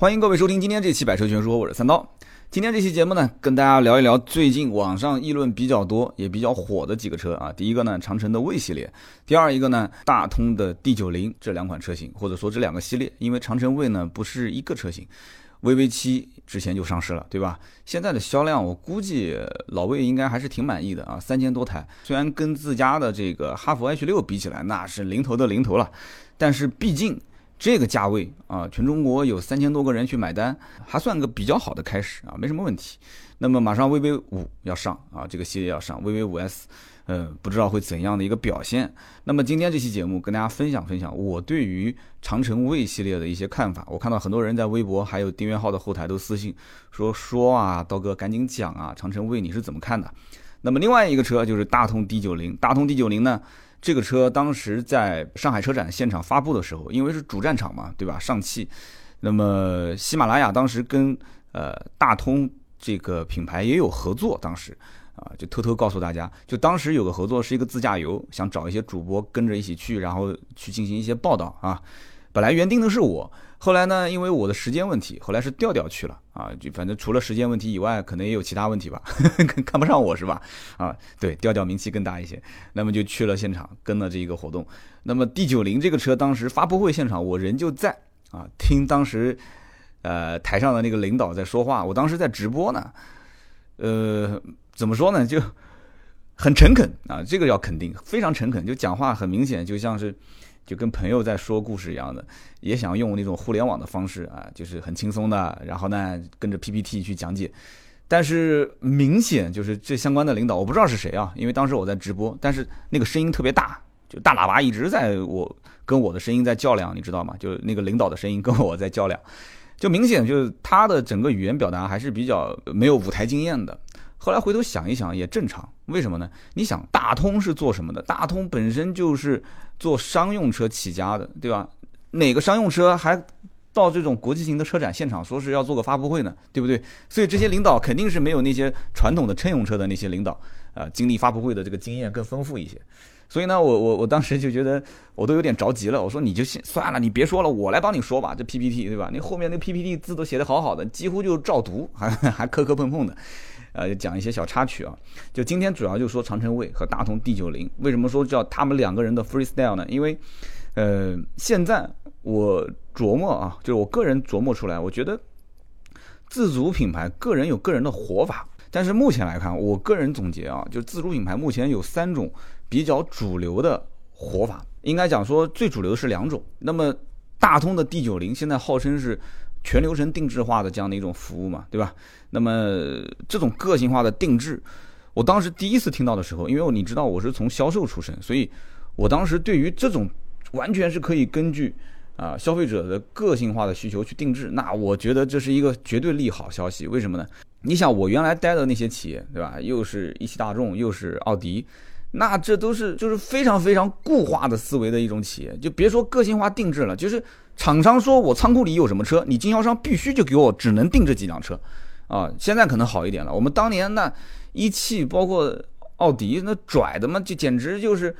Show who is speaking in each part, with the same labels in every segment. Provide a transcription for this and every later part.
Speaker 1: 欢迎各位收听今天这期《百车全说》，我是三刀。今天这期节目呢，跟大家聊一聊最近网上议论比较多也比较火的几个车啊。第一个呢，长城的魏系列；第二一个呢，大通的 D 九零这两款车型，或者说这两个系列。因为长城魏呢不是一个车型，VV 七之前就上市了，对吧？现在的销量我估计老魏应该还是挺满意的啊，三千多台。虽然跟自家的这个哈弗 H 六比起来，那是零头的零头了，但是毕竟。这个价位啊，全中国有三千多个人去买单，还算个比较好的开始啊，没什么问题。那么马上 VV 五要上啊，这个系列要上 VV 五 S，呃，不知道会怎样的一个表现。那么今天这期节目跟大家分享分享我对于长城卫系列的一些看法。我看到很多人在微博还有订阅号的后台都私信说说啊，刀哥赶紧讲啊，长城卫你是怎么看的？那么另外一个车就是大通 D 九零，大通 D 九零呢？这个车当时在上海车展现场发布的时候，因为是主战场嘛，对吧？上汽，那么喜马拉雅当时跟呃大通这个品牌也有合作，当时啊就偷偷告诉大家，就当时有个合作是一个自驾游，想找一些主播跟着一起去，然后去进行一些报道啊。本来原定的是我，后来呢，因为我的时间问题，后来是调调去了啊。就反正除了时间问题以外，可能也有其他问题吧，看不上我是吧？啊，对，调调名气更大一些，那么就去了现场，跟了这个活动。那么 D 九零这个车当时发布会现场，我人就在啊，听当时呃台上的那个领导在说话，我当时在直播呢。呃，怎么说呢？就很诚恳啊，这个要肯定，非常诚恳，就讲话很明显，就像是。就跟朋友在说故事一样的，也想用那种互联网的方式啊，就是很轻松的，然后呢跟着 PPT 去讲解，但是明显就是这相关的领导，我不知道是谁啊，因为当时我在直播，但是那个声音特别大，就大喇叭一直在我跟我的声音在较量，你知道吗？就那个领导的声音跟我在较量，就明显就是他的整个语言表达还是比较没有舞台经验的。后来回头想一想也正常，为什么呢？你想大通是做什么的？大通本身就是做商用车起家的，对吧？哪个商用车还到这种国际型的车展现场说是要做个发布会呢？对不对？所以这些领导肯定是没有那些传统的乘用车的那些领导，呃，经历发布会的这个经验更丰富一些。所以呢，我我我当时就觉得我都有点着急了。我说你就算了，你别说了，我来帮你说吧。这 PPT 对吧？你后面那 PPT 字都写的好好的，几乎就照读，还还磕磕碰碰的。呃，讲一些小插曲啊，就今天主要就说长城卫和大通 D 九零，为什么说叫他们两个人的 freestyle 呢？因为，呃，现在我琢磨啊，就是我个人琢磨出来，我觉得自主品牌个人有个人的活法，但是目前来看，我个人总结啊，就自主品牌目前有三种比较主流的活法，应该讲说最主流的是两种。那么大通的 D 九零现在号称是。全流程定制化的这样的一种服务嘛，对吧？那么这种个性化的定制，我当时第一次听到的时候，因为你知道我是从销售出身，所以我当时对于这种完全是可以根据啊消费者的个性化的需求去定制，那我觉得这是一个绝对利好消息。为什么呢？你想我原来待的那些企业，对吧？又是一汽大众，又是奥迪，那这都是就是非常非常固化的思维的一种企业，就别说个性化定制了，就是。厂商说：“我仓库里有什么车，你经销商必须就给我只能定这几辆车，啊，现在可能好一点了。我们当年那一汽包括奥迪那拽的嘛，就简直就是，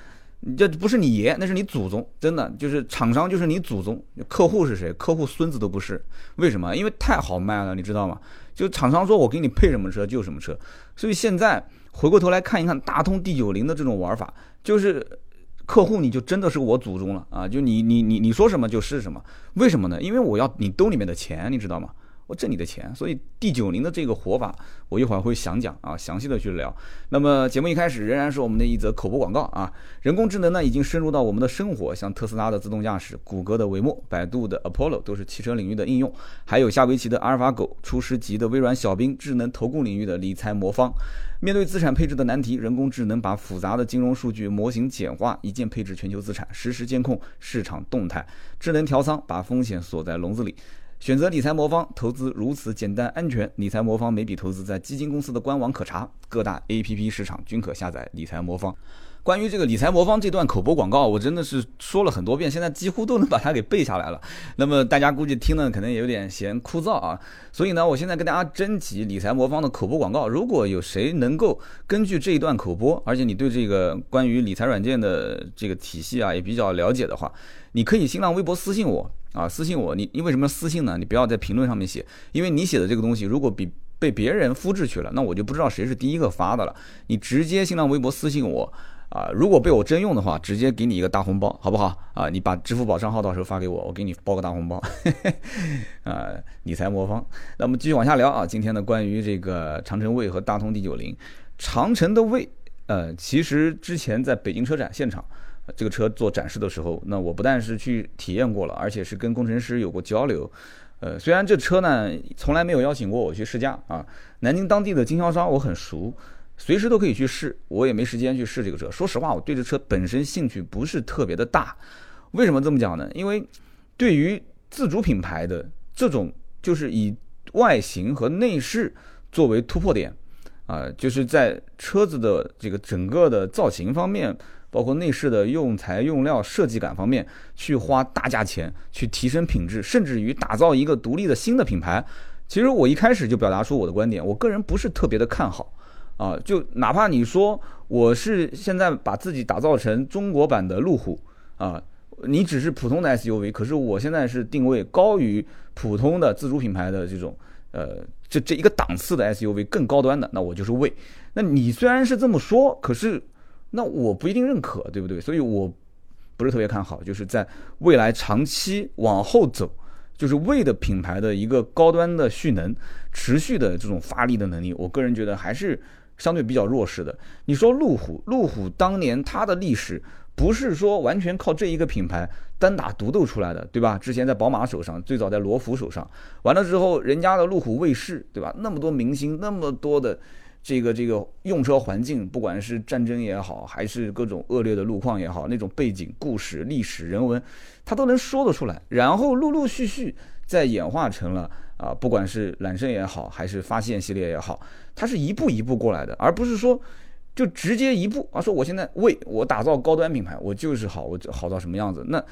Speaker 1: 这不是你爷，那是你祖宗，真的就是厂商就是你祖宗，客户是谁？客户孙子都不是，为什么？因为太好卖了，你知道吗？就厂商说我给你配什么车就什么车，所以现在回过头来看一看大通 D 九零的这种玩法，就是。”客户你就真的是我祖宗了啊！就你你你你说什么就是什么，为什么呢？因为我要你兜里面的钱，你知道吗？我挣你的钱，所以 D 九零的这个活法，我一会儿会详讲啊，详细的去聊。那么节目一开始仍然是我们的一则口播广告啊，人工智能呢已经深入到我们的生活，像特斯拉的自动驾驶、谷歌的维默、百度的 Apollo 都是汽车领域的应用，还有下围棋的阿尔法狗、初师级的微软小兵、智能投顾领域的理财魔方。面对资产配置的难题，人工智能把复杂的金融数据模型简化，一键配置全球资产，实时监控市场动态，智能调仓，把风险锁在笼子里。选择理财魔方，投资如此简单安全。理财魔方每笔投资在基金公司的官网可查，各大 APP 市场均可下载理财魔方。关于这个理财魔方这段口播广告，我真的是说了很多遍，现在几乎都能把它给背下来了。那么大家估计听了可能也有点嫌枯燥啊，所以呢，我现在跟大家征集理财魔方的口播广告，如果有谁能够根据这一段口播，而且你对这个关于理财软件的这个体系啊也比较了解的话，你可以新浪微博私信我啊，私信我，你你为什么私信呢？你不要在评论上面写，因为你写的这个东西如果比被别人复制去了，那我就不知道谁是第一个发的了。你直接新浪微博私信我。啊，如果被我征用的话，直接给你一个大红包，好不好？啊，你把支付宝账号到时候发给我，我给你包个大红包。啊，理财魔方。那我们继续往下聊啊，今天的关于这个长城卫和大通 D 九零，长城的卫，呃，其实之前在北京车展现场，这个车做展示的时候，那我不但是去体验过了，而且是跟工程师有过交流。呃，虽然这车呢从来没有邀请过我去试驾啊，南京当地的经销商我很熟。随时都可以去试，我也没时间去试这个车。说实话，我对这车本身兴趣不是特别的大。为什么这么讲呢？因为对于自主品牌的这种，就是以外形和内饰作为突破点，啊，就是在车子的这个整个的造型方面，包括内饰的用材用料设计感方面，去花大价钱去提升品质，甚至于打造一个独立的新的品牌。其实我一开始就表达出我的观点，我个人不是特别的看好。啊，就哪怕你说我是现在把自己打造成中国版的路虎啊，你只是普通的 SUV，可是我现在是定位高于普通的自主品牌的这种呃这这一个档次的 SUV 更高端的，那我就是魏。那你虽然是这么说，可是那我不一定认可，对不对？所以我不是特别看好，就是在未来长期往后走，就是魏的品牌的一个高端的蓄能、持续的这种发力的能力，我个人觉得还是。相对比较弱势的，你说路虎，路虎当年它的历史不是说完全靠这一个品牌单打独斗出来的，对吧？之前在宝马手上，最早在罗孚手上，完了之后，人家的路虎卫士，对吧？那么多明星，那么多的这个这个用车环境，不管是战争也好，还是各种恶劣的路况也好，那种背景、故事、历史、人文，它都能说得出来。然后陆陆续续再演化成了。啊，不管是揽胜也好，还是发现系列也好，它是一步一步过来的，而不是说就直接一步啊，说我现在为我打造高端品牌，我就是好，我好到什么样子？那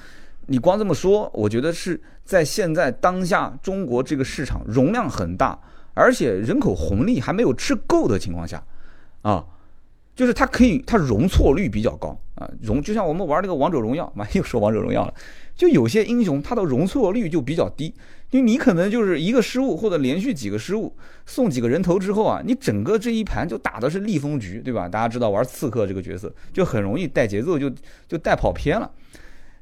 Speaker 1: 你光这么说，我觉得是在现在当下中国这个市场容量很大，而且人口红利还没有吃够的情况下，啊，就是它可以，它容错率比较高啊，容就像我们玩那个王者荣耀，妈又说王者荣耀了，就有些英雄它的容错率就比较低。因为你可能就是一个失误或者连续几个失误，送几个人头之后啊，你整个这一盘就打的是逆风局，对吧？大家知道玩刺客这个角色就很容易带节奏，就就带跑偏了。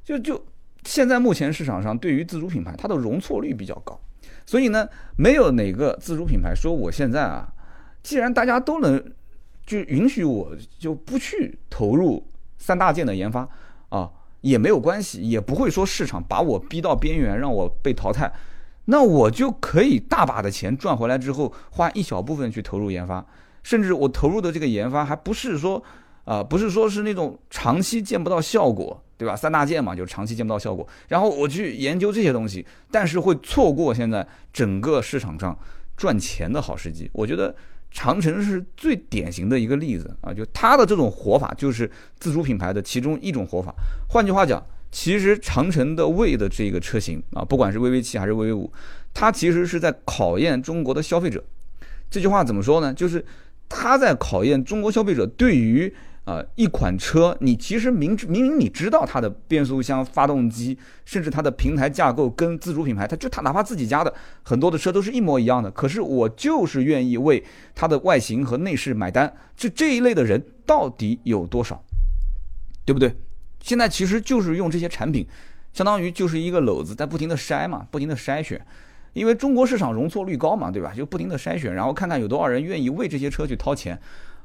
Speaker 1: 就就现在目前市场上对于自主品牌，它的容错率比较高，所以呢，没有哪个自主品牌说我现在啊，既然大家都能就允许我就不去投入三大件的研发啊，也没有关系，也不会说市场把我逼到边缘让我被淘汰。那我就可以大把的钱赚回来之后，花一小部分去投入研发，甚至我投入的这个研发还不是说，啊，不是说是那种长期见不到效果，对吧？三大件嘛，就是长期见不到效果。然后我去研究这些东西，但是会错过现在整个市场上赚钱的好时机。我觉得长城是最典型的一个例子啊，就它的这种活法就是自主品牌的其中一种活法。换句话讲。其实长城的魏的这个车型啊，不管是 VV 七还是 VV 五，它其实是在考验中国的消费者。这句话怎么说呢？就是它在考验中国消费者对于呃一款车，你其实明知明明你知道它的变速箱、发动机，甚至它的平台架构跟自主品牌，它就它哪怕自己家的很多的车都是一模一样的，可是我就是愿意为它的外形和内饰买单。这这一类的人到底有多少？对不对？现在其实就是用这些产品，相当于就是一个篓子在不停的筛嘛，不停的筛选，因为中国市场容错率高嘛，对吧？就不停的筛选，然后看看有多少人愿意为这些车去掏钱，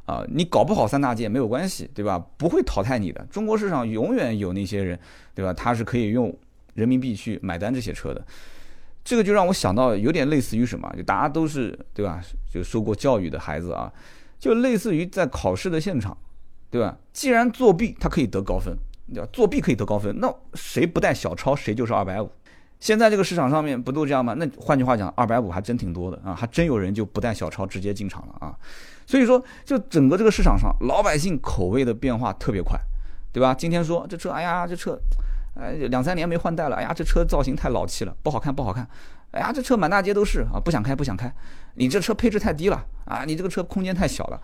Speaker 1: 啊，你搞不好三大件没有关系，对吧？不会淘汰你的，中国市场永远有那些人，对吧？他是可以用人民币去买单这些车的，这个就让我想到有点类似于什么，就大家都是对吧？就受过教育的孩子啊，就类似于在考试的现场，对吧？既然作弊，他可以得高分。对吧作弊可以得高分，那谁不带小抄谁就是二百五。现在这个市场上面不都这样吗？那换句话讲，二百五还真挺多的啊，还真有人就不带小抄直接进场了啊。所以说，就整个这个市场上，老百姓口味的变化特别快，对吧？今天说这车，哎呀，这车，哎，两三年没换代了，哎呀，这车造型太老气了，不好看，不好看。哎呀，这车满大街都是啊，不想开，不想开。你这车配置太低了啊，你这个车空间太小了，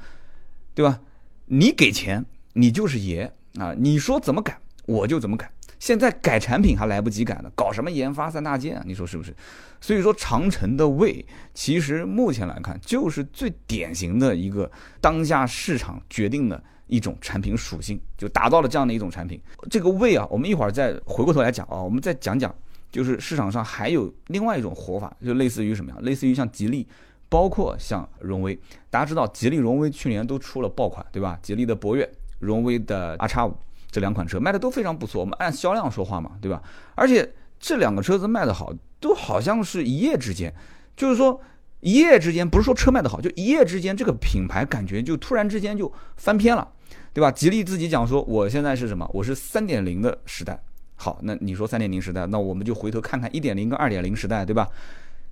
Speaker 1: 对吧？你给钱，你就是爷啊，你说怎么改，我就怎么改。现在改产品还来不及改呢，搞什么研发三大件啊？你说是不是？所以说长城的魏，其实目前来看就是最典型的一个当下市场决定的一种产品属性，就达到了这样的一种产品。这个魏啊，我们一会儿再回过头来讲啊，我们再讲讲，就是市场上还有另外一种活法，就类似于什么呀？类似于像吉利，包括像荣威。大家知道吉利、荣威去年都出了爆款，对吧？吉利的博越，荣威的 R 叉五。这两款车卖的都非常不错，我们按销量说话嘛，对吧？而且这两个车子卖的好，都好像是一夜之间，就是说一夜之间，不是说车卖的好，就一夜之间这个品牌感觉就突然之间就翻篇了，对吧？吉利自己讲说，我现在是什么？我是三点零的时代。好，那你说三点零时代，那我们就回头看看一点零跟二点零时代，对吧？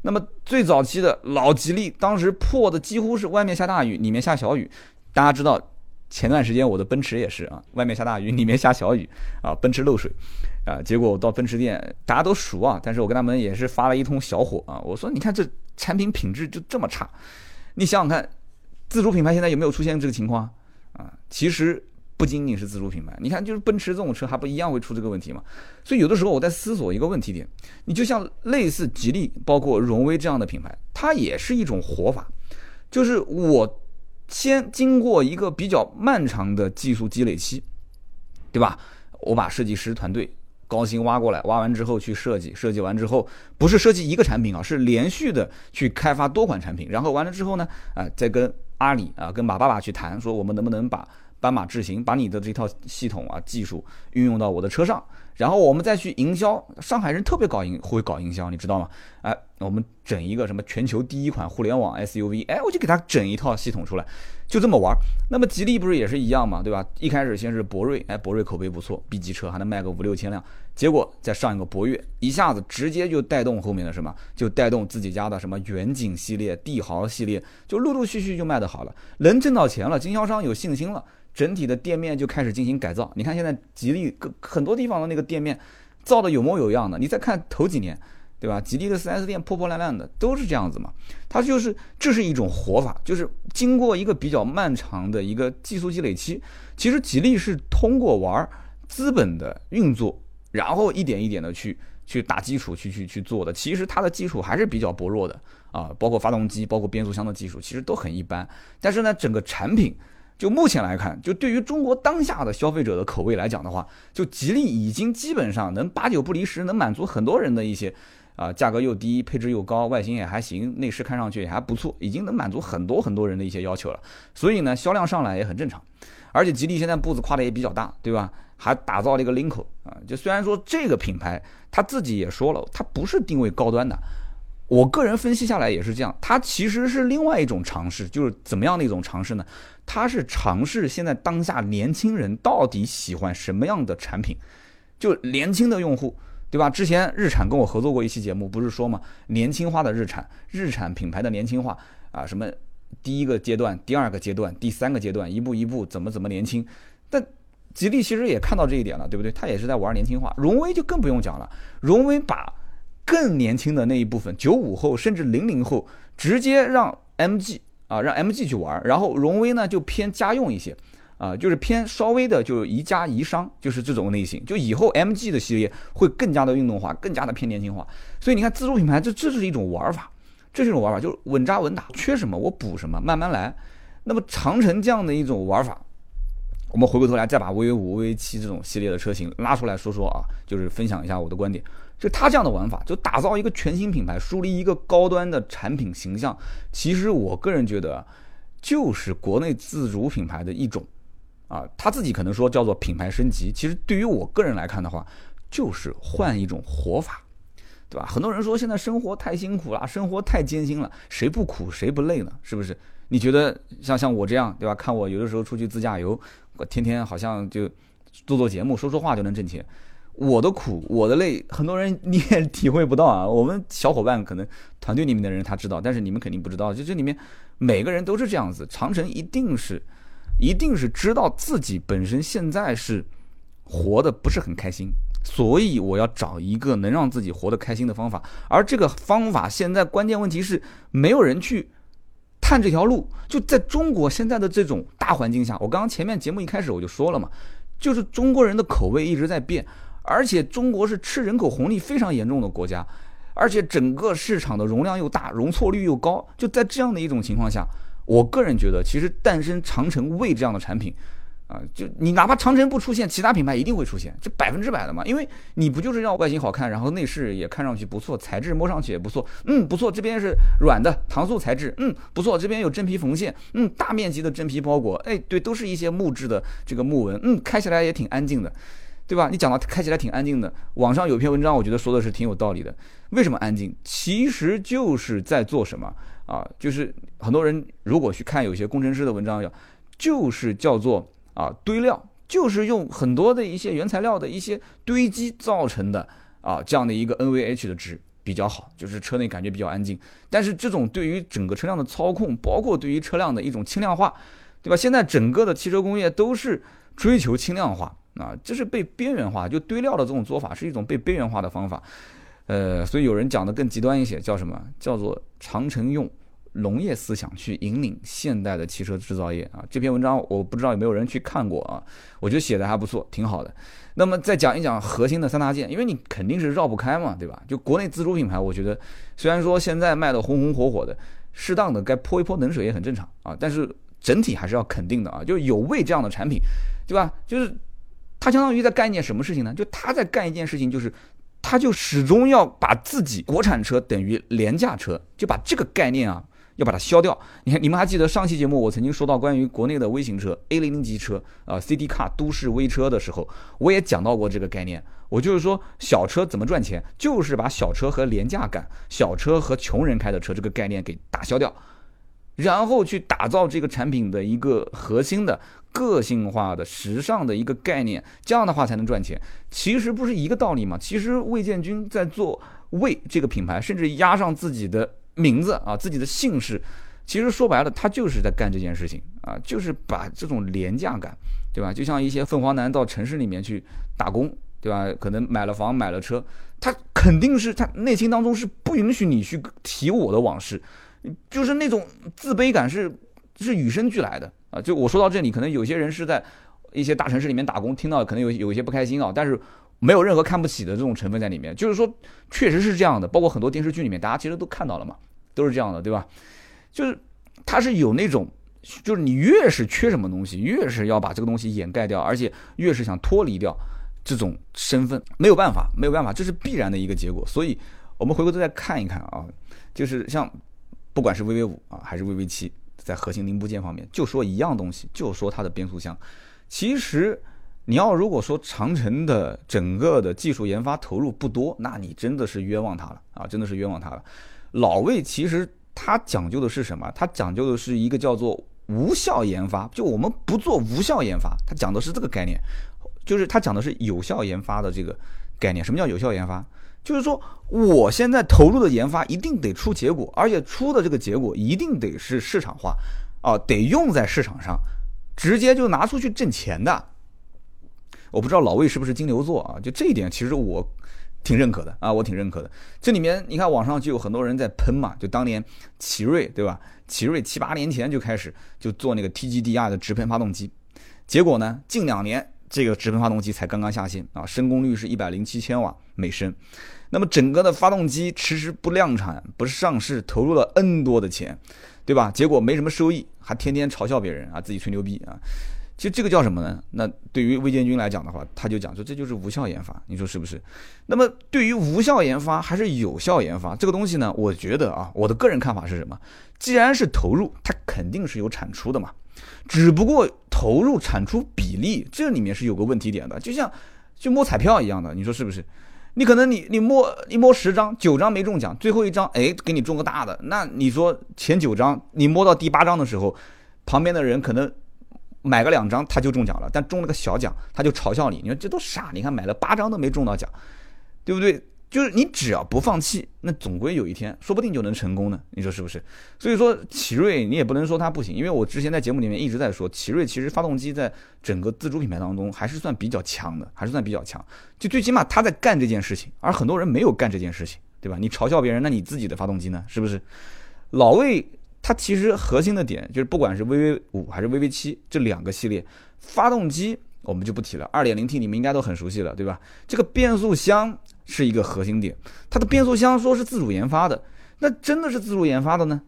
Speaker 1: 那么最早期的老吉利，当时破的几乎是外面下大雨，里面下小雨，大家知道。前段时间我的奔驰也是啊，外面下大雨，里面下小雨啊，奔驰漏水啊，结果我到奔驰店，大家都熟啊，但是我跟他们也是发了一通小火啊，我说你看这产品品质就这么差，你想想看，自主品牌现在有没有出现这个情况啊？其实不仅仅是自主品牌，你看就是奔驰这种车还不一样会出这个问题吗？所以有的时候我在思索一个问题点，你就像类似吉利，包括荣威这样的品牌，它也是一种活法，就是我。先经过一个比较漫长的技术积累期，对吧？我把设计师团队高薪挖过来，挖完之后去设计，设计完之后不是设计一个产品啊，是连续的去开发多款产品，然后完了之后呢，啊，再跟阿里啊，跟马爸爸去谈，说我们能不能把斑马智行，把你的这套系统啊技术运用到我的车上。然后我们再去营销，上海人特别搞营会搞营销，你知道吗？哎，我们整一个什么全球第一款互联网 SUV，哎，我就给他整一套系统出来，就这么玩。那么吉利不是也是一样嘛，对吧？一开始先是博瑞，哎，博瑞口碑不错，B 级车还能卖个五六千辆，结果再上一个博越，一下子直接就带动后面的什么，就带动自己家的什么远景系列、帝豪系列，就陆陆续续就卖得好了，能挣到钱了，经销商有信心了。整体的店面就开始进行改造。你看现在吉利各很多地方的那个店面，造的有模有样的。你再看头几年，对吧？吉利的 4S 店破破烂烂的，都是这样子嘛。它就是这是一种活法，就是经过一个比较漫长的一个技术积累期。其实吉利是通过玩资本的运作，然后一点一点的去去打基础，去去去做的。其实它的基础还是比较薄弱的啊，包括发动机，包括变速箱的技术，其实都很一般。但是呢，整个产品。就目前来看，就对于中国当下的消费者的口味来讲的话，就吉利已经基本上能八九不离十，能满足很多人的一些，啊，价格又低，配置又高，外形也还行，内饰看上去也还不错，已经能满足很多很多人的一些要求了。所以呢，销量上来也很正常。而且吉利现在步子跨的也比较大，对吧？还打造了一个领口啊，就虽然说这个品牌他自己也说了，它不是定位高端的。我个人分析下来也是这样，它其实是另外一种尝试，就是怎么样的一种尝试呢？它是尝试现在当下年轻人到底喜欢什么样的产品，就年轻的用户，对吧？之前日产跟我合作过一期节目，不是说吗？年轻化的日产，日产品牌的年轻化啊，什么第一个阶段、第二个阶段、第三个阶段，一步一步怎么怎么年轻？但吉利其实也看到这一点了，对不对？它也是在玩年轻化。荣威就更不用讲了，荣威把更年轻的那一部分，九五后甚至零零后，直接让 MG 啊，让 MG 去玩，然后荣威呢就偏家用一些，啊，就是偏稍微的就宜家宜商，就是这种类型。就以后 MG 的系列会更加的运动化，更加的偏年轻化。所以你看自主品牌，这这是一种玩法，这是一种玩法，就是稳扎稳打，缺什么我补什么，慢慢来。那么长城这样的一种玩法，我们回过头来再把 VV 五、VV 七这种系列的车型拉出来说说啊，就是分享一下我的观点。就他这样的玩法，就打造一个全新品牌，树立一个高端的产品形象。其实我个人觉得，就是国内自主品牌的一种，啊，他自己可能说叫做品牌升级。其实对于我个人来看的话，就是换一种活法，对吧？很多人说现在生活太辛苦了，生活太艰辛了，谁不苦谁不累呢？是不是？你觉得像像我这样，对吧？看我有的时候出去自驾游，我天天好像就做做节目、说说话就能挣钱。我的苦，我的累，很多人你也体会不到啊。我们小伙伴可能团队里面的人他知道，但是你们肯定不知道。就这里面每个人都是这样子，长城一定是，一定是知道自己本身现在是活的不是很开心，所以我要找一个能让自己活得开心的方法。而这个方法现在关键问题是没有人去探这条路。就在中国现在的这种大环境下，我刚刚前面节目一开始我就说了嘛，就是中国人的口味一直在变。而且中国是吃人口红利非常严重的国家，而且整个市场的容量又大，容错率又高。就在这样的一种情况下，我个人觉得，其实诞生长城卫这样的产品，啊，就你哪怕长城不出现，其他品牌一定会出现，这百分之百的嘛。因为你不就是要外形好看，然后内饰也看上去不错，材质摸上去也不错，嗯，不错，这边是软的搪塑材质，嗯，不错，这边有真皮缝线，嗯，大面积的真皮包裹，哎，对，都是一些木质的这个木纹，嗯，开起来也挺安静的。对吧？你讲到开起来挺安静的，网上有篇文章，我觉得说的是挺有道理的。为什么安静？其实就是在做什么啊？就是很多人如果去看有些工程师的文章，要就是叫做啊堆料，就是用很多的一些原材料的一些堆积造成的啊这样的一个 NVH 的值比较好，就是车内感觉比较安静。但是这种对于整个车辆的操控，包括对于车辆的一种轻量化，对吧？现在整个的汽车工业都是追求轻量化。啊，这是被边缘化，就堆料的这种做法是一种被边缘化的方法，呃，所以有人讲的更极端一些，叫什么？叫做长城用农业思想去引领现代的汽车制造业啊。这篇文章我不知道有没有人去看过啊，我觉得写的还不错，挺好的。那么再讲一讲核心的三大件，因为你肯定是绕不开嘛，对吧？就国内自主品牌，我觉得虽然说现在卖的红红火火的，适当的该泼一泼冷水也很正常啊，但是整体还是要肯定的啊，就有为这样的产品，对吧？就是。他相当于在干一件什么事情呢？就他在干一件事情，就是他就始终要把自己国产车等于廉价车，就把这个概念啊要把它消掉。你看，你们还记得上期节目我曾经说到关于国内的微型车 A 零零级车啊，CD car 都市微车的时候，我也讲到过这个概念。我就是说小车怎么赚钱，就是把小车和廉价感、小车和穷人开的车这个概念给打消掉，然后去打造这个产品的一个核心的。个性化的、时尚的一个概念，这样的话才能赚钱。其实不是一个道理嘛？其实魏建军在做魏这个品牌，甚至压上自己的名字啊、自己的姓氏，其实说白了，他就是在干这件事情啊，就是把这种廉价感，对吧？就像一些凤凰男到城市里面去打工，对吧？可能买了房、买了车，他肯定是他内心当中是不允许你去提我的往事，就是那种自卑感是是与生俱来的。啊，就我说到这里，可能有些人是在一些大城市里面打工，听到可能有有一些不开心啊，但是没有任何看不起的这种成分在里面。就是说，确实是这样的，包括很多电视剧里面，大家其实都看到了嘛，都是这样的，对吧？就是他是有那种，就是你越是缺什么东西，越是要把这个东西掩盖掉，而且越是想脱离掉这种身份，没有办法，没有办法，这是必然的一个结果。所以，我们回过头再看一看啊，就是像不管是 VV 五啊，还是 VV 七。在核心零部件方面，就说一样东西，就说它的变速箱。其实，你要如果说长城的整个的技术研发投入不多，那你真的是冤枉它了啊！真的是冤枉它了。老魏其实他讲究的是什么？他讲究的是一个叫做无效研发，就我们不做无效研发，他讲的是这个概念，就是他讲的是有效研发的这个概念。什么叫有效研发？就是说，我现在投入的研发一定得出结果，而且出的这个结果一定得是市场化，啊，得用在市场上，直接就拿出去挣钱的。我不知道老魏是不是金牛座啊？就这一点，其实我挺认可的啊，我挺认可的。这里面你看网上就有很多人在喷嘛，就当年奇瑞对吧？奇瑞七八年前就开始就做那个 TGDI 的直喷发动机，结果呢，近两年这个直喷发动机才刚刚下线啊，升功率是一百零七千瓦每升。那么整个的发动机迟迟不量产，不是上市，投入了 N 多的钱，对吧？结果没什么收益，还天天嘲笑别人啊，自己吹牛逼啊。其实这个叫什么呢？那对于魏建军来讲的话，他就讲说这就是无效研发，你说是不是？那么对于无效研发还是有效研发这个东西呢？我觉得啊，我的个人看法是什么？既然是投入，它肯定是有产出的嘛。只不过投入产出比例这里面是有个问题点的，就像就摸彩票一样的，你说是不是？你可能你你摸你摸十张九张没中奖，最后一张哎给你中个大的，那你说前九张你摸到第八张的时候，旁边的人可能买个两张他就中奖了，但中了个小奖他就嘲笑你，你说这都傻，你看买了八张都没中到奖，对不对？就是你只要不放弃，那总归有一天说不定就能成功呢，你说是不是？所以说奇瑞你也不能说它不行，因为我之前在节目里面一直在说，奇瑞其实发动机在整个自主品牌当中还是算比较强的，还是算比较强，就最起码他在干这件事情，而很多人没有干这件事情，对吧？你嘲笑别人，那你自己的发动机呢？是不是？老魏它其实核心的点就是，不管是 VV 五还是 VV 七这两个系列发动机，我们就不提了。二点零 T 你们应该都很熟悉了，对吧？这个变速箱是一个核心点，它的变速箱说是自主研发的，那真的是自主研发的呢，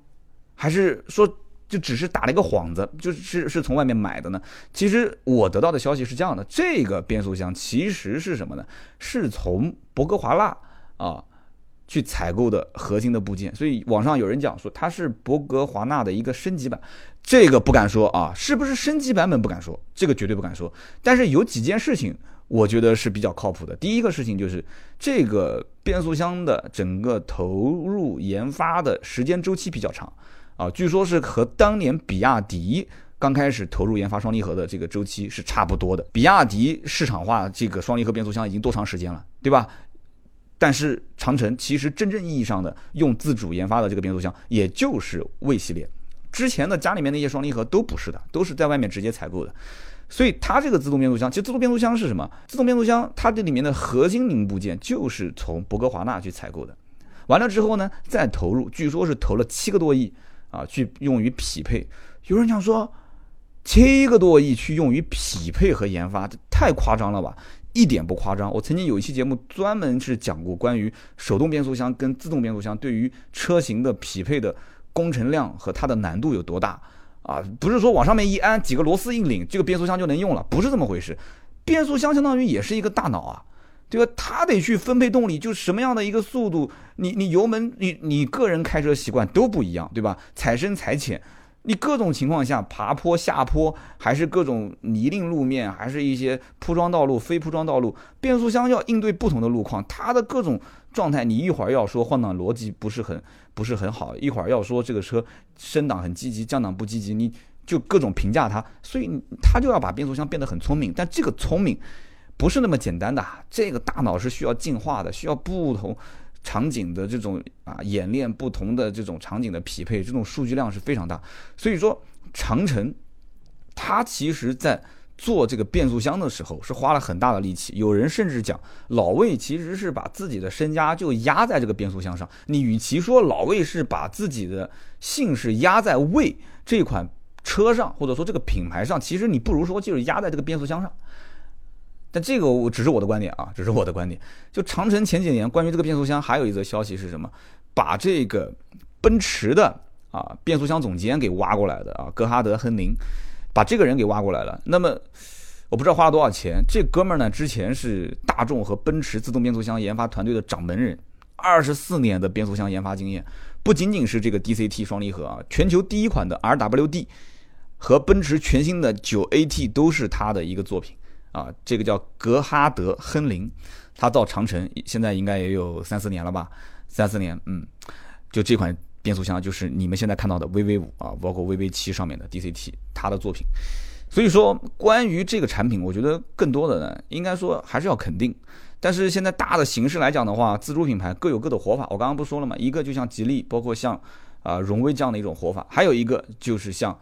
Speaker 1: 还是说就只是打了一个幌子，就是是从外面买的呢？其实我得到的消息是这样的，这个变速箱其实是什么呢？是从博格华纳啊。去采购的核心的部件，所以网上有人讲说它是博格华纳的一个升级版，这个不敢说啊，是不是升级版本不敢说，这个绝对不敢说。但是有几件事情我觉得是比较靠谱的。第一个事情就是这个变速箱的整个投入研发的时间周期比较长啊，据说是和当年比亚迪刚开始投入研发双离合的这个周期是差不多的。比亚迪市场化这个双离合变速箱已经多长时间了，对吧？但是长城其实真正意义上的用自主研发的这个变速箱，也就是魏系列，之前的家里面那些双离合都不是的，都是在外面直接采购的。所以它这个自动变速箱，其实自动变速箱是什么？自动变速箱它这里面的核心零部件就是从博格华纳去采购的，完了之后呢，再投入，据说是投了七个多亿啊，去用于匹配。有人讲说，七个多亿去用于匹配和研发，这太夸张了吧？一点不夸张，我曾经有一期节目专门是讲过关于手动变速箱跟自动变速箱对于车型的匹配的工程量和它的难度有多大啊！不是说往上面一安几个螺丝一拧，这个变速箱就能用了，不是这么回事。变速箱相当于也是一个大脑啊，对吧？它得去分配动力，就什么样的一个速度，你你油门，你你个人开车习惯都不一样，对吧？踩深踩浅。你各种情况下，爬坡、下坡，还是各种泥泞路面，还是一些铺装道路、非铺装道路，变速箱要应对不同的路况，它的各种状态，你一会儿要说换挡逻辑不是很不是很好，一会儿要说这个车升档很积极，降档不积极，你就各种评价它，所以它就要把变速箱变得很聪明，但这个聪明不是那么简单的，这个大脑是需要进化的，需要不同。场景的这种啊演练，不同的这种场景的匹配，这种数据量是非常大。所以说，长城它其实在做这个变速箱的时候是花了很大的力气。有人甚至讲，老魏其实是把自己的身家就压在这个变速箱上。你与其说老魏是把自己的姓氏压在魏这款车上，或者说这个品牌上，其实你不如说就是压在这个变速箱上。但这个我只是我的观点啊，只是我的观点。就长城前几年关于这个变速箱，还有一则消息是什么？把这个奔驰的啊变速箱总监给挖过来的啊，格哈德·亨林，把这个人给挖过来了。那么我不知道花了多少钱。这哥们儿呢，之前是大众和奔驰自动变速箱研发团队的掌门人，二十四年的变速箱研发经验，不仅仅是这个 DCT 双离合啊，全球第一款的 RWD 和奔驰全新的 9AT 都是他的一个作品。啊，这个叫格哈德·亨林，他造长城现在应该也有三四年了吧？三四年，嗯，就这款变速箱就是你们现在看到的 VV 五啊，包括 VV 七上面的 DCT，它的作品。所以说，关于这个产品，我觉得更多的呢，应该说还是要肯定。但是现在大的形式来讲的话，自主品牌各有各的活法。我刚刚不说了吗？一个就像吉利，包括像啊荣威这样的一种活法，还有一个就是像。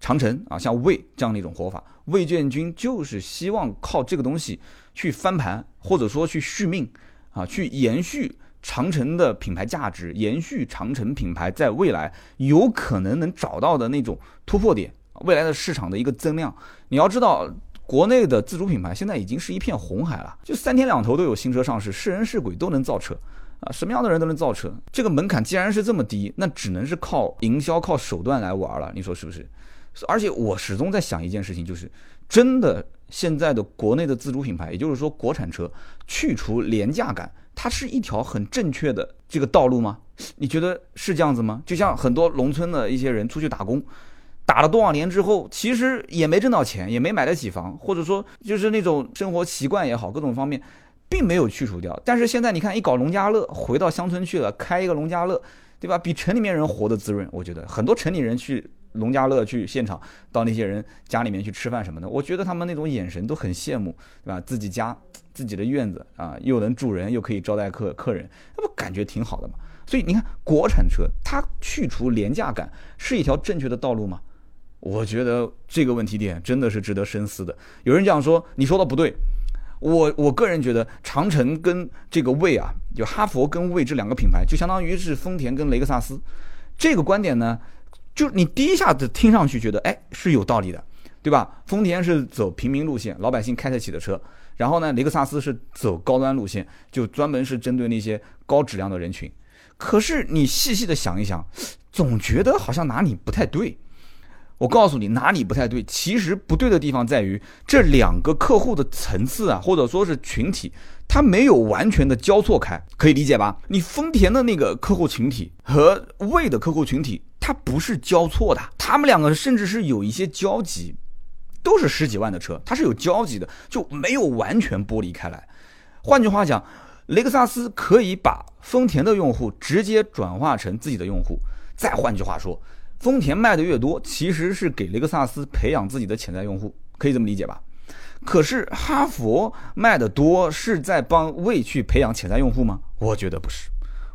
Speaker 1: 长城啊，像魏这样的一种活法，魏建军就是希望靠这个东西去翻盘，或者说去续命啊，去延续长城的品牌价值，延续长城品牌在未来有可能能找到的那种突破点，未来的市场的一个增量。你要知道，国内的自主品牌现在已经是一片红海了，就三天两头都有新车上市，是人是鬼都能造车啊，什么样的人都能造车。这个门槛既然是这么低，那只能是靠营销、靠手段来玩了，你说是不是？而且我始终在想一件事情，就是真的现在的国内的自主品牌，也就是说国产车，去除廉价感，它是一条很正确的这个道路吗？你觉得是这样子吗？就像很多农村的一些人出去打工，打了多少年之后，其实也没挣到钱，也没买得起房，或者说就是那种生活习惯也好，各种方面并没有去除掉。但是现在你看，一搞农家乐，回到乡村去了，开一个农家乐，对吧？比城里面人活得滋润。我觉得很多城里人去。农家乐去现场，到那些人家里面去吃饭什么的，我觉得他们那种眼神都很羡慕，对吧？自己家自己的院子啊，又能住人，又可以招待客客人，那不感觉挺好的嘛？所以你看，国产车它去除廉价感是一条正确的道路吗？我觉得这个问题点真的是值得深思的。有人讲说，你说的不对。我我个人觉得，长城跟这个魏啊，就哈佛跟魏这两个品牌，就相当于是丰田跟雷克萨斯。这个观点呢，就你第一下子听上去觉得，哎，是有道理的，对吧？丰田是走平民路线，老百姓开得起的车，然后呢，雷克萨斯是走高端路线，就专门是针对那些高质量的人群。可是你细细的想一想，总觉得好像哪里不太对。我告诉你哪里不太对，其实不对的地方在于这两个客户的层次啊，或者说是群体，它没有完全的交错开，可以理解吧？你丰田的那个客户群体和魏的客户群体，它不是交错的，他们两个甚至是有一些交集，都是十几万的车，它是有交集的，就没有完全剥离开来。换句话讲，雷克萨斯可以把丰田的用户直接转化成自己的用户，再换句话说。丰田卖的越多，其实是给雷克萨斯培养自己的潜在用户，可以这么理解吧？可是哈佛卖的多，是在帮魏去培养潜在用户吗？我觉得不是，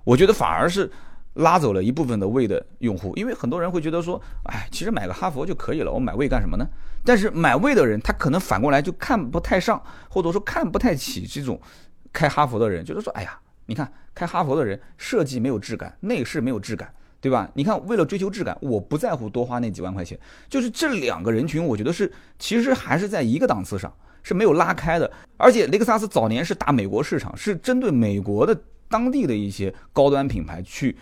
Speaker 1: 我觉得反而是拉走了一部分的魏的用户，因为很多人会觉得说，哎，其实买个哈佛就可以了，我买魏干什么呢？但是买魏的人，他可能反过来就看不太上，或者说看不太起这种开哈佛的人，觉得说，哎呀，你看开哈佛的人设计没有质感，内饰没有质感。对吧？你看，为了追求质感，我不在乎多花那几万块钱。就是这两个人群，我觉得是其实还是在一个档次上，是没有拉开的。而且雷克萨斯早年是打美国市场，是针对美国的当地的一些高端品牌去，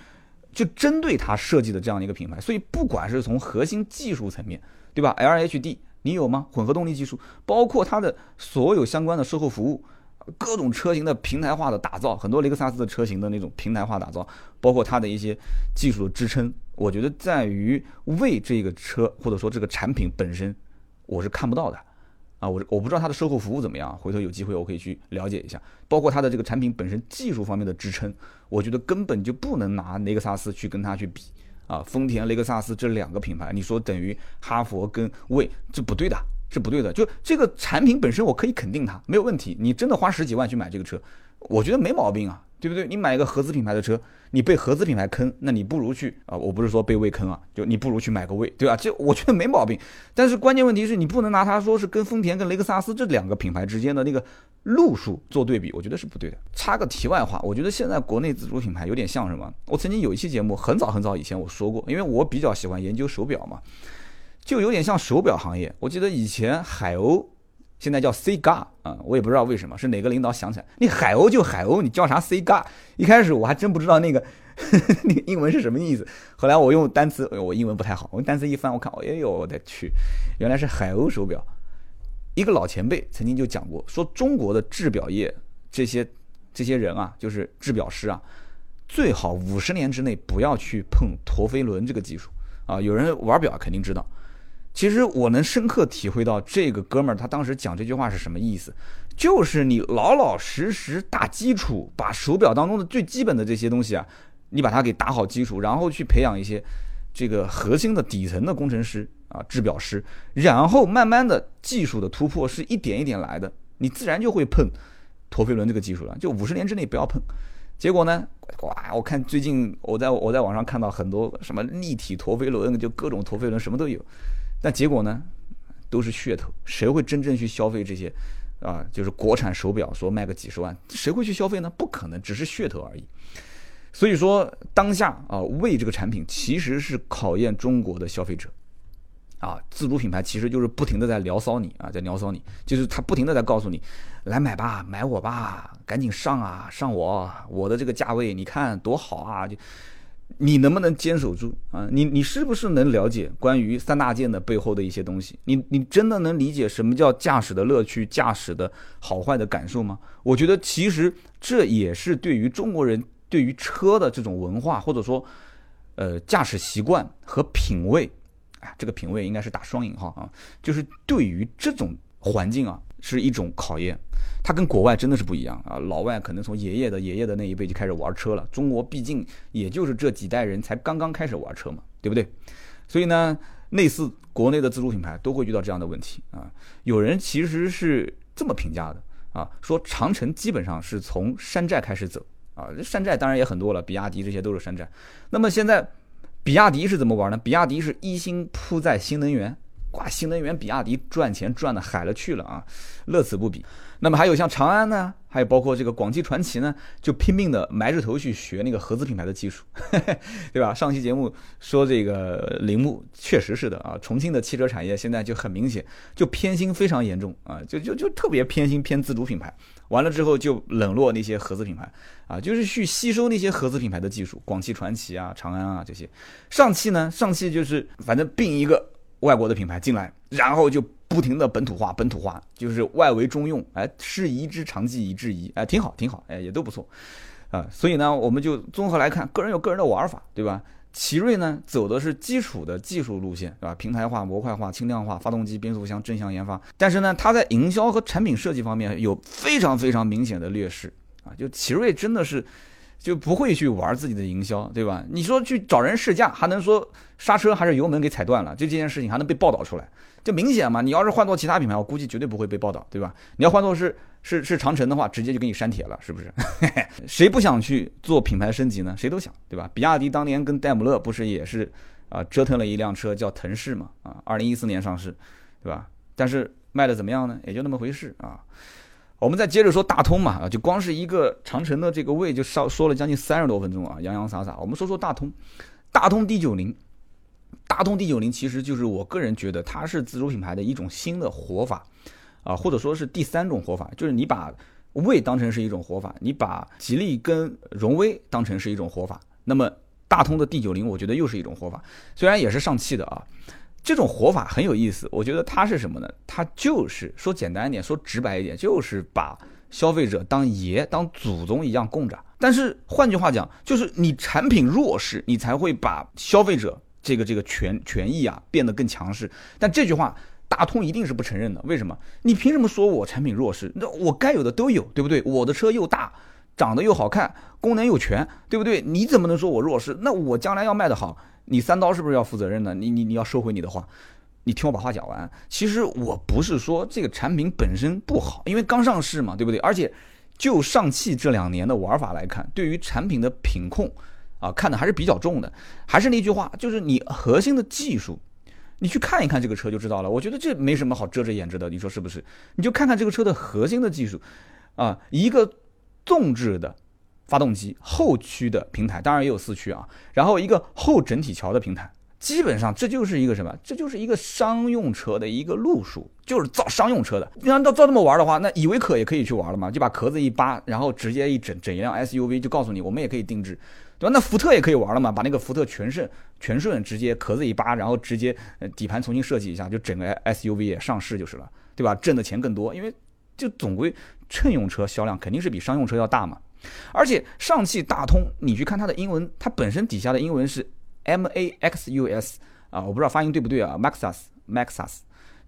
Speaker 1: 就针对它设计的这样的一个品牌。所以不管是从核心技术层面，对吧？LHD 你有吗？混合动力技术，包括它的所有相关的售后服务。各种车型的平台化的打造，很多雷克萨斯的车型的那种平台化打造，包括它的一些技术的支撑，我觉得在于为这个车或者说这个产品本身，我是看不到的，啊，我我不知道它的售后服务怎么样，回头有机会我可以去了解一下，包括它的这个产品本身技术方面的支撑，我觉得根本就不能拿雷克萨斯去跟它去比，啊，丰田、雷克萨斯这两个品牌，你说等于哈佛跟魏，这不对的。是不对的，就这个产品本身，我可以肯定它没有问题。你真的花十几万去买这个车，我觉得没毛病啊，对不对？你买一个合资品牌的车，你被合资品牌坑，那你不如去啊，我不是说被魏坑啊，就你不如去买个魏，对吧？这我觉得没毛病。但是关键问题是你不能拿它说是跟丰田、跟雷克萨斯这两个品牌之间的那个路数做对比，我觉得是不对的。插个题外话，我觉得现在国内自主品牌有点像什么？我曾经有一期节目，很早很早以前我说过，因为我比较喜欢研究手表嘛。就有点像手表行业，我记得以前海鸥，现在叫 Cgar 啊，我也不知道为什么，是哪个领导想起来，你海鸥就海鸥，你叫啥 Cgar？？一开始我还真不知道那个 那个英文是什么意思，后来我用单词，我英文不太好，我用单词一翻，我看，哎呦我的去，原来是海鸥手表。一个老前辈曾经就讲过，说中国的制表业这些这些人啊，就是制表师啊，最好五十年之内不要去碰陀飞轮这个技术啊，有人玩表肯定知道。其实我能深刻体会到这个哥们儿他当时讲这句话是什么意思，就是你老老实实打基础，把手表当中的最基本的这些东西啊，你把它给打好基础，然后去培养一些这个核心的底层的工程师啊，制表师，然后慢慢的技术的突破是一点一点来的，你自然就会碰陀飞轮这个技术了，就五十年之内不要碰。结果呢，哇，我看最近我在我在网上看到很多什么立体陀飞轮，就各种陀飞轮什么都有。但结果呢，都是噱头。谁会真正去消费这些？啊，就是国产手表，说卖个几十万，谁会去消费呢？不可能，只是噱头而已。所以说，当下啊，为这个产品其实是考验中国的消费者。啊，自主品牌其实就是不停的在聊骚你啊，在聊骚你，就是他不停的在告诉你，来买吧，买我吧，赶紧上啊，上我，我的这个价位，你看多好啊，就。你能不能坚守住啊？你你是不是能了解关于三大件的背后的一些东西？你你真的能理解什么叫驾驶的乐趣、驾驶的好坏的感受吗？我觉得其实这也是对于中国人对于车的这种文化，或者说呃驾驶习惯和品味，啊，这个品味应该是打双引号啊，就是对于这种环境啊是一种考验。它跟国外真的是不一样啊！老外可能从爷爷的爷爷的那一辈就开始玩车了，中国毕竟也就是这几代人才刚刚开始玩车嘛，对不对？所以呢，类似国内的自主品牌都会遇到这样的问题啊。有人其实是这么评价的啊，说长城基本上是从山寨开始走啊，山寨当然也很多了，比亚迪这些都是山寨。那么现在比亚迪是怎么玩呢？比亚迪是一心扑在新能源。哇，新能源比亚迪赚钱赚的海了去了啊，乐此不彼。那么还有像长安呢，还有包括这个广汽传祺呢，就拼命的埋着头去学那个合资品牌的技术，对吧？上期节目说这个铃木，确实是的啊。重庆的汽车产业现在就很明显，就偏心非常严重啊，就就就特别偏心偏自主品牌。完了之后就冷落那些合资品牌啊，就是去吸收那些合资品牌的技术，广汽传祺啊、长安啊这些。上汽呢，上汽就是反正并一个。外国的品牌进来，然后就不停的本土化，本土化就是外围中用，哎，适宜之长技以制夷，哎，挺好，挺好，哎，也都不错，啊，所以呢，我们就综合来看，个人有个人的玩法，对吧？奇瑞呢，走的是基础的技术路线，对吧？平台化、模块化、轻量化，发动机、变速箱正向研发，但是呢，它在营销和产品设计方面有非常非常明显的劣势，啊，就奇瑞真的是。就不会去玩自己的营销，对吧？你说去找人试驾，还能说刹车还是油门给踩断了，就这件事情还能被报道出来，就明显嘛。你要是换做其他品牌，我估计绝对不会被报道，对吧？你要换做是是是长城的话，直接就给你删帖了，是不是？谁不想去做品牌升级呢？谁都想，对吧？比亚迪当年跟戴姆勒不是也是啊折腾了一辆车叫腾势嘛，啊，二零一四年上市，对吧？但是卖的怎么样呢？也就那么回事啊。我们再接着说大通嘛，啊，就光是一个长城的这个位就稍说了将近三十多分钟啊，洋洋洒洒。我们说说大通，大通 D 九零，大通 D 九零其实就是我个人觉得它是自主品牌的一种新的活法，啊，或者说是第三种活法，就是你把魏当成是一种活法，你把吉利跟荣威当成是一种活法，那么大通的 D 九零我觉得又是一种活法，虽然也是上汽的啊。这种活法很有意思，我觉得它是什么呢？它就是说简单一点，说直白一点，就是把消费者当爷、当祖宗一样供着。但是换句话讲，就是你产品弱势，你才会把消费者这个这个权权益啊变得更强势。但这句话大通一定是不承认的。为什么？你凭什么说我产品弱势？那我该有的都有，对不对？我的车又大，长得又好看，功能又全，对不对？你怎么能说我弱势？那我将来要卖得好。你三刀是不是要负责任呢？你你你要收回你的话，你听我把话讲完。其实我不是说这个产品本身不好，因为刚上市嘛，对不对？而且就上汽这两年的玩法来看，对于产品的品控啊，看的还是比较重的。还是那句话，就是你核心的技术，你去看一看这个车就知道了。我觉得这没什么好遮着掩着的，你说是不是？你就看看这个车的核心的技术啊，一个纵置的。发动机后驱的平台，当然也有四驱啊，然后一个后整体桥的平台，基本上这就是一个什么？这就是一个商用车的一个路数，就是造商用车的。你要照这么玩的话，那依维柯也可以去玩了嘛？就把壳子一扒，然后直接一整整一辆 SUV，就告诉你我们也可以定制，对吧？那福特也可以玩了嘛？把那个福特全顺全顺直接壳子一扒，然后直接底盘重新设计一下，就整个 SUV 也上市就是了，对吧？挣的钱更多，因为就总归乘用车销量肯定是比商用车要大嘛。而且上汽大通，你去看它的英文，它本身底下的英文是 M A X U S 啊，我不知道发音对不对啊，Maxus，Maxus，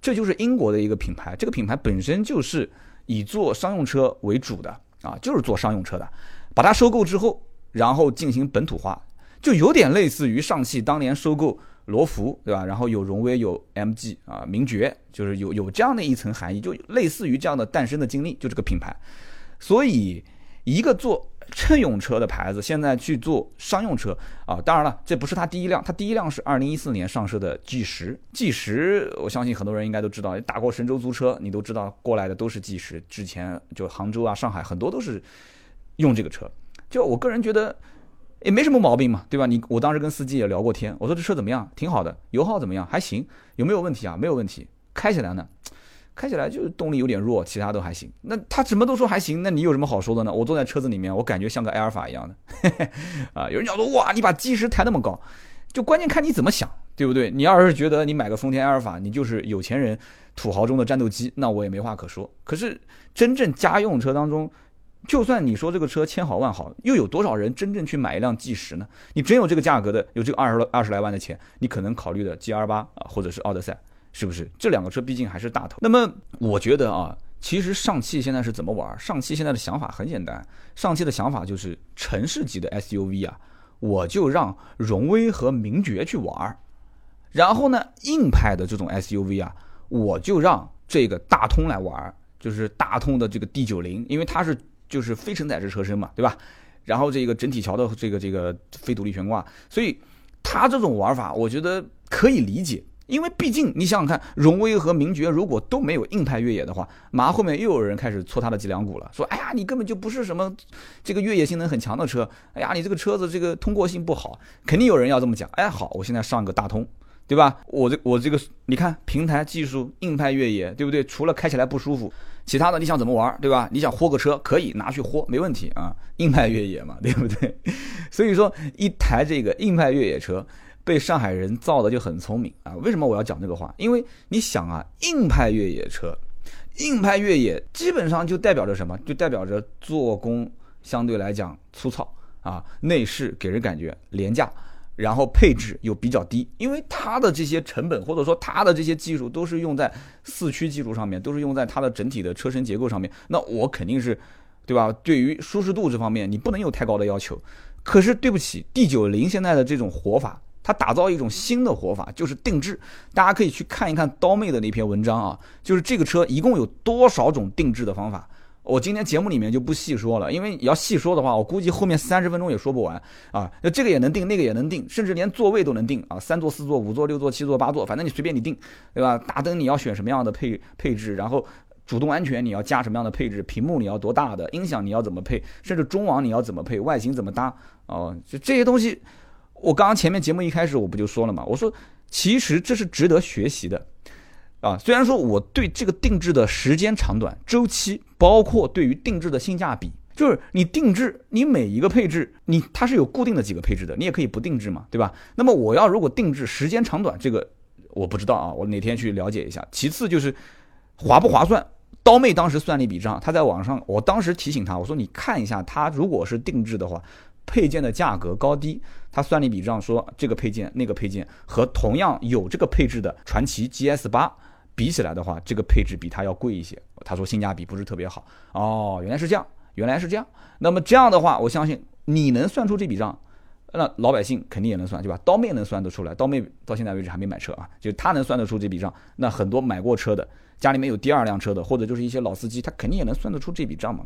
Speaker 1: 这就是英国的一个品牌，这个品牌本身就是以做商用车为主的啊，就是做商用车的，把它收购之后，然后进行本土化，就有点类似于上汽当年收购罗孚，对吧？然后有荣威，有 MG 啊，名爵，就是有有这样的一层含义，就类似于这样的诞生的经历，就这个品牌，所以。一个做乘用车的牌子，现在去做商用车啊！当然了，这不是它第一辆，它第一辆是二零一四年上市的 G 十。G 十，我相信很多人应该都知道，打过神州租车，你都知道过来的都是 G 十。之前就杭州啊、上海很多都是用这个车。就我个人觉得也没什么毛病嘛，对吧？你我当时跟司机也聊过天，我说这车怎么样？挺好的，油耗怎么样？还行，有没有问题啊？没有问题，开起来呢？开起来就是动力有点弱，其他都还行。那他什么都说还行，那你有什么好说的呢？我坐在车子里面，我感觉像个埃尔法一样的。啊，有人讲说哇，你把 G 十抬那么高，就关键看你怎么想，对不对？你要是觉得你买个丰田埃尔法，你就是有钱人土豪中的战斗机，那我也没话可说。可是真正家用车当中，就算你说这个车千好万好，又有多少人真正去买一辆计时呢？你真有这个价格的，有这个二十二十来万的钱，你可能考虑的 G R 八啊，或者是奥德赛。是不是这两个车毕竟还是大头？那么我觉得啊，其实上汽现在是怎么玩？上汽现在的想法很简单，上汽的想法就是城市级的 SUV 啊，我就让荣威和名爵去玩儿，然后呢，硬派的这种 SUV 啊，我就让这个大通来玩，就是大通的这个 D 九零，因为它是就是非承载式车身嘛，对吧？然后这个整体桥的这个这个非独立悬挂，所以它这种玩法，我觉得可以理解。因为毕竟你想想看，荣威和名爵如果都没有硬派越野的话，马上后面又有人开始搓他的脊梁骨了，说：“哎呀，你根本就不是什么这个越野性能很强的车，哎呀，你这个车子这个通过性不好。”肯定有人要这么讲。哎，好，我现在上个大通。对吧？我这我这个，你看平台技术，硬派越野，对不对？除了开起来不舒服，其他的你想怎么玩，对吧？你想豁个车，可以拿去豁，没问题啊。硬派越野嘛，对不对？所以说，一台这个硬派越野车被上海人造的就很聪明啊。为什么我要讲这个话？因为你想啊，硬派越野车，硬派越野基本上就代表着什么？就代表着做工相对来讲粗糙啊，内饰给人感觉廉价。然后配置又比较低，因为它的这些成本或者说它的这些技术都是用在四驱技术上面，都是用在它的整体的车身结构上面。那我肯定是，对吧？对于舒适度这方面，你不能有太高的要求。可是对不起，D 九零现在的这种活法，它打造一种新的活法，就是定制。大家可以去看一看刀妹的那篇文章啊，就是这个车一共有多少种定制的方法。我今天节目里面就不细说了，因为你要细说的话，我估计后面三十分钟也说不完啊。那这个也能定，那个也能定，甚至连座位都能定啊，三座、四座、五座、六座、七座、八座，反正你随便你定，对吧？大灯你要选什么样的配配置，然后主动安全你要加什么样的配置，屏幕你要多大的，音响你要怎么配，甚至中网你要怎么配，外形怎么搭哦，就这些东西，我刚刚前面节目一开始我不就说了嘛，我说其实这是值得学习的。啊，虽然说我对这个定制的时间长短、周期，包括对于定制的性价比，就是你定制，你每一个配置，你它是有固定的几个配置的，你也可以不定制嘛，对吧？那么我要如果定制时间长短，这个我不知道啊，我哪天去了解一下。其次就是划不划算，刀妹当时算了一笔账，她在网上，我当时提醒她，我说你看一下，她如果是定制的话。配件的价格高低，他算了一笔账，说这个配件、那个配件和同样有这个配置的传祺 GS 八比起来的话，这个配置比它要贵一些。他说性价比不是特别好。哦，原来是这样，原来是这样。那么这样的话，我相信你能算出这笔账，那老百姓肯定也能算，对吧？刀妹能算得出来，刀妹到现在为止还没买车啊，就他能算得出这笔账。那很多买过车的，家里面有第二辆车的，或者就是一些老司机，他肯定也能算得出这笔账嘛。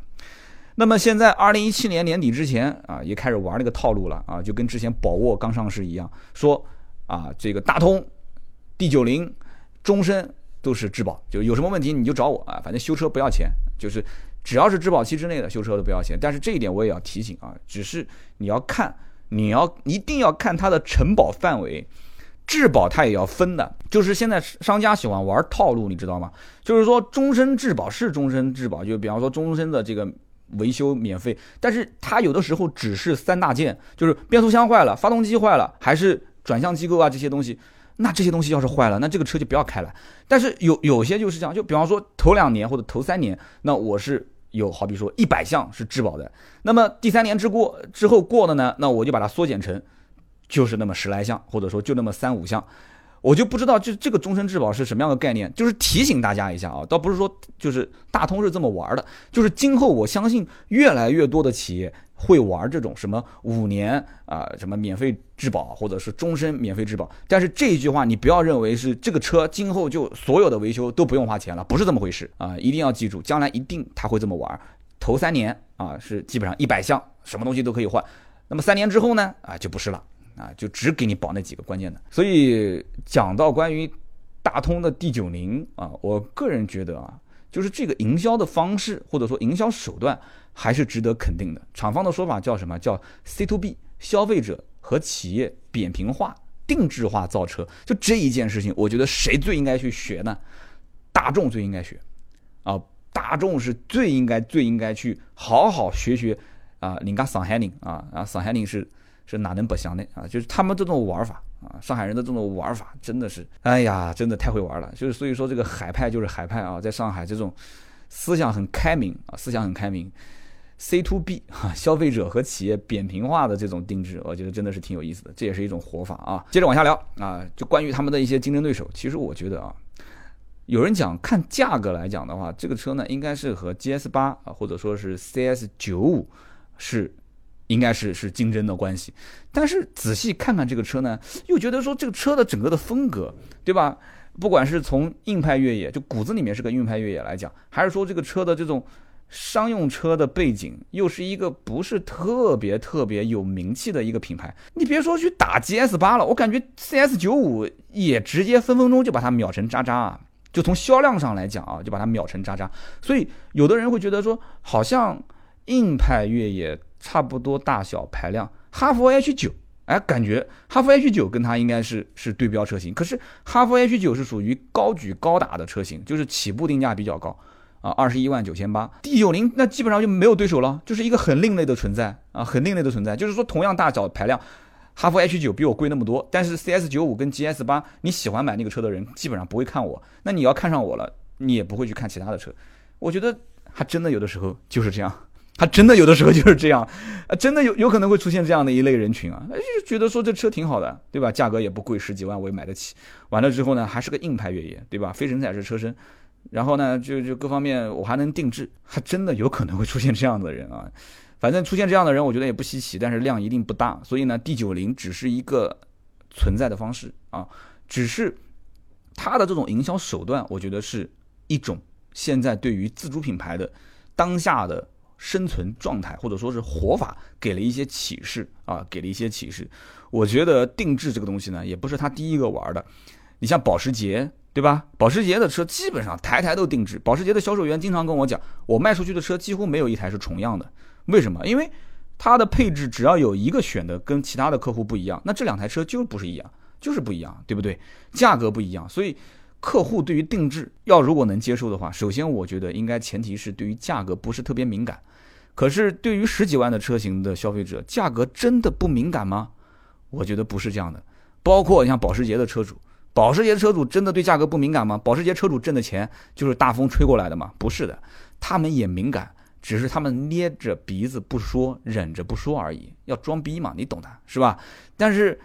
Speaker 1: 那么现在，二零一七年年底之前啊，也开始玩那个套路了啊，就跟之前宝沃刚上市一样，说啊，这个大通 D 九零终身都是质保，就有什么问题你就找我啊，反正修车不要钱，就是只要是质保期之内的修车都不要钱。但是这一点我也要提醒啊，只是你要看，你要一定要看它的承保范围，质保它也要分的。就是现在商家喜欢玩套路，你知道吗？就是说终身质保是终身质保，就比方说终身的这个。维修免费，但是它有的时候只是三大件，就是变速箱坏了、发动机坏了，还是转向机构啊这些东西。那这些东西要是坏了，那这个车就不要开了。但是有有些就是这样，就比方说头两年或者头三年，那我是有好比说一百项是质保的，那么第三年之过之后过的呢，那我就把它缩减成就是那么十来项，或者说就那么三五项。我就不知道这这个终身质保是什么样的概念，就是提醒大家一下啊，倒不是说就是大通是这么玩的，就是今后我相信越来越多的企业会玩这种什么五年啊什么免费质保或者是终身免费质保，但是这一句话你不要认为是这个车今后就所有的维修都不用花钱了，不是这么回事啊，一定要记住，将来一定他会这么玩，头三年啊是基本上一百项什么东西都可以换，那么三年之后呢啊就不是了。啊，就只给你保那几个关键的。所以讲到关于大通的 D 九零啊，我个人觉得啊，就是这个营销的方式或者说营销手段还是值得肯定的。厂方的说法叫什么？叫 C to B，消费者和企业扁平化、定制化造车。就这一件事情，我觉得谁最应该去学呢？大众最应该学啊，大众是最应该最应该去好好学学啊。人家上海人啊，啊，上海人是。是哪能不想的啊？就是他们这种玩法啊，上海人的这种玩法真的是，哎呀，真的太会玩了。就是所以说这个海派就是海派啊，在上海这种思想很开明啊，思想很开明，C to B 哈，消费者和企业扁平化的这种定制，我觉得真的是挺有意思的，这也是一种活法啊。接着往下聊啊，就关于他们的一些竞争对手，其实我觉得啊，有人讲看价格来讲的话，这个车呢应该是和 GS 八啊，或者说是 CS 九五是。应该是是竞争的关系。但是仔细看看这个车呢，又觉得说这个车的整个的风格，对吧？不管是从硬派越野，就骨子里面是个硬派越野来讲，还是说这个车的这种商用车的背景，又是一个不是特别特别有名气的一个品牌。你别说去打 GS 八了，我感觉 CS 九五也直接分分钟就把它秒成渣渣啊！就从销量上来讲啊，就把它秒成渣渣。所以有的人会觉得说，好像硬派越野差不多大小排量，哈弗 H 九。哎，感觉哈弗 H 九跟它应该是是对标车型，可是哈弗 H 九是属于高举高打的车型，就是起步定价比较高啊，二十一万九千八。D 九零那基本上就没有对手了，就是一个很另类的存在啊，很另类的存在。就是说同样大小排量，哈弗 H 九比我贵那么多，但是 CS 九五跟 GS 八，你喜欢买那个车的人基本上不会看我，那你要看上我了，你也不会去看其他的车。我觉得还真的有的时候就是这样。他真的有的时候就是这样，啊，真的有有可能会出现这样的一类人群啊，就觉得说这车挺好的，对吧？价格也不贵，十几万我也买得起。完了之后呢，还是个硬派越野，对吧？非承载式车身，然后呢，就就各方面我还能定制，还真的有可能会出现这样的人啊。反正出现这样的人，我觉得也不稀奇，但是量一定不大。所以呢，D 九零只是一个存在的方式啊，只是它的这种营销手段，我觉得是一种现在对于自主品牌的当下的。生存状态或者说是活法给了一些启示啊，给了一些启示。我觉得定制这个东西呢，也不是他第一个玩的。你像保时捷，对吧？保时捷的车基本上台台都定制。保时捷的销售员经常跟我讲，我卖出去的车几乎没有一台是重样的。为什么？因为它的配置只要有一个选的跟其他的客户不一样，那这两台车就不是一样，就是不一样，对不对？价格不一样，所以。客户对于定制要如果能接受的话，首先我觉得应该前提是对于价格不是特别敏感。可是对于十几万的车型的消费者，价格真的不敏感吗？我觉得不是这样的。包括像保时捷的车主，保时捷车主真的对价格不敏感吗？保时捷车主挣的钱就是大风吹过来的吗？不是的，他们也敏感，只是他们捏着鼻子不说，忍着不说而已，要装逼嘛，你懂的，是吧？但是。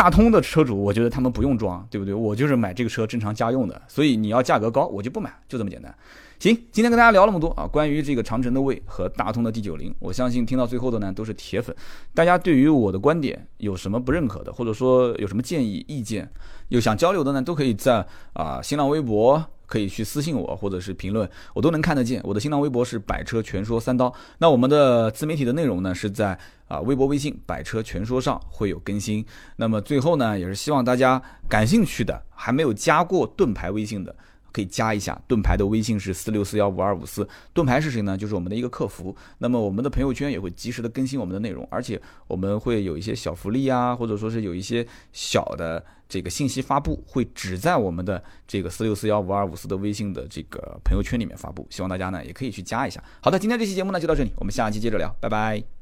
Speaker 1: 大通的车主，我觉得他们不用装，对不对？我就是买这个车正常家用的，所以你要价格高，我就不买，就这么简单。行，今天跟大家聊那么多啊，关于这个长城的魏和大通的 D 九零，我相信听到最后的呢都是铁粉。大家对于我的观点有什么不认可的，或者说有什么建议意见，有想交流的呢，都可以在啊新浪微博。可以去私信我，或者是评论，我都能看得见。我的新浪微博是百车全说三刀。那我们的自媒体的内容呢，是在啊微博、微信百车全说上会有更新。那么最后呢，也是希望大家感兴趣的，还没有加过盾牌微信的。可以加一下盾牌的微信是四六四幺五二五四，盾牌是谁呢？就是我们的一个客服。那么我们的朋友圈也会及时的更新我们的内容，而且我们会有一些小福利啊，或者说是有一些小的这个信息发布，会只在我们的这个四六四幺五二五四的微信的这个朋友圈里面发布。希望大家呢也可以去加一下。好的，今天这期节目呢就到这里，我们下期接着聊，拜拜。